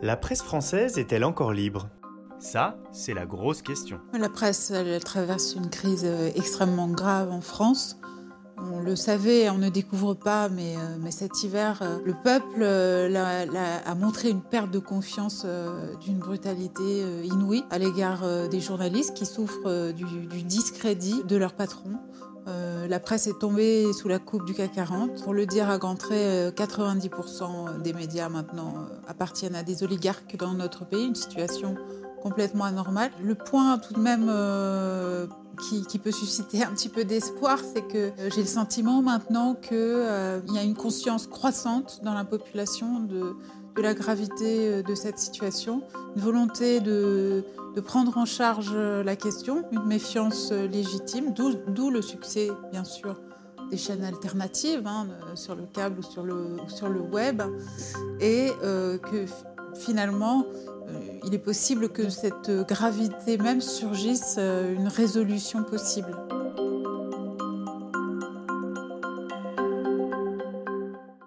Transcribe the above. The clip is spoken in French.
La presse française est-elle encore libre? Ça, c'est la grosse question. La presse, elle, traverse une crise euh, extrêmement grave en France. On le savait, on ne découvre pas, mais, euh, cet hiver, euh, le peuple a montré une perte de confiance d'une brutalité inouïe à l'égard des journalistes qui souffrent du, discrédit de leur patron. Euh, la presse est tombée sous la coupe du CAC 40. Pour le dire à grands traits, 90% des médias maintenant euh, appartiennent à des oligarques dans notre pays, une situation complètement anormale. Le point tout de même euh, qui, peut susciter un petit peu d'espoir, c'est que j'ai le sentiment maintenant qu'il y a une conscience croissante dans la population de, la gravité de cette situation, une volonté de, prendre en charge euh, la question, une méfiance euh, légitime, d'où le succès, bien sûr, des chaînes alternatives hein, euh, sur le câble ou sur le web, et que finalement, il est possible que cette gravité même surgisse une résolution possible.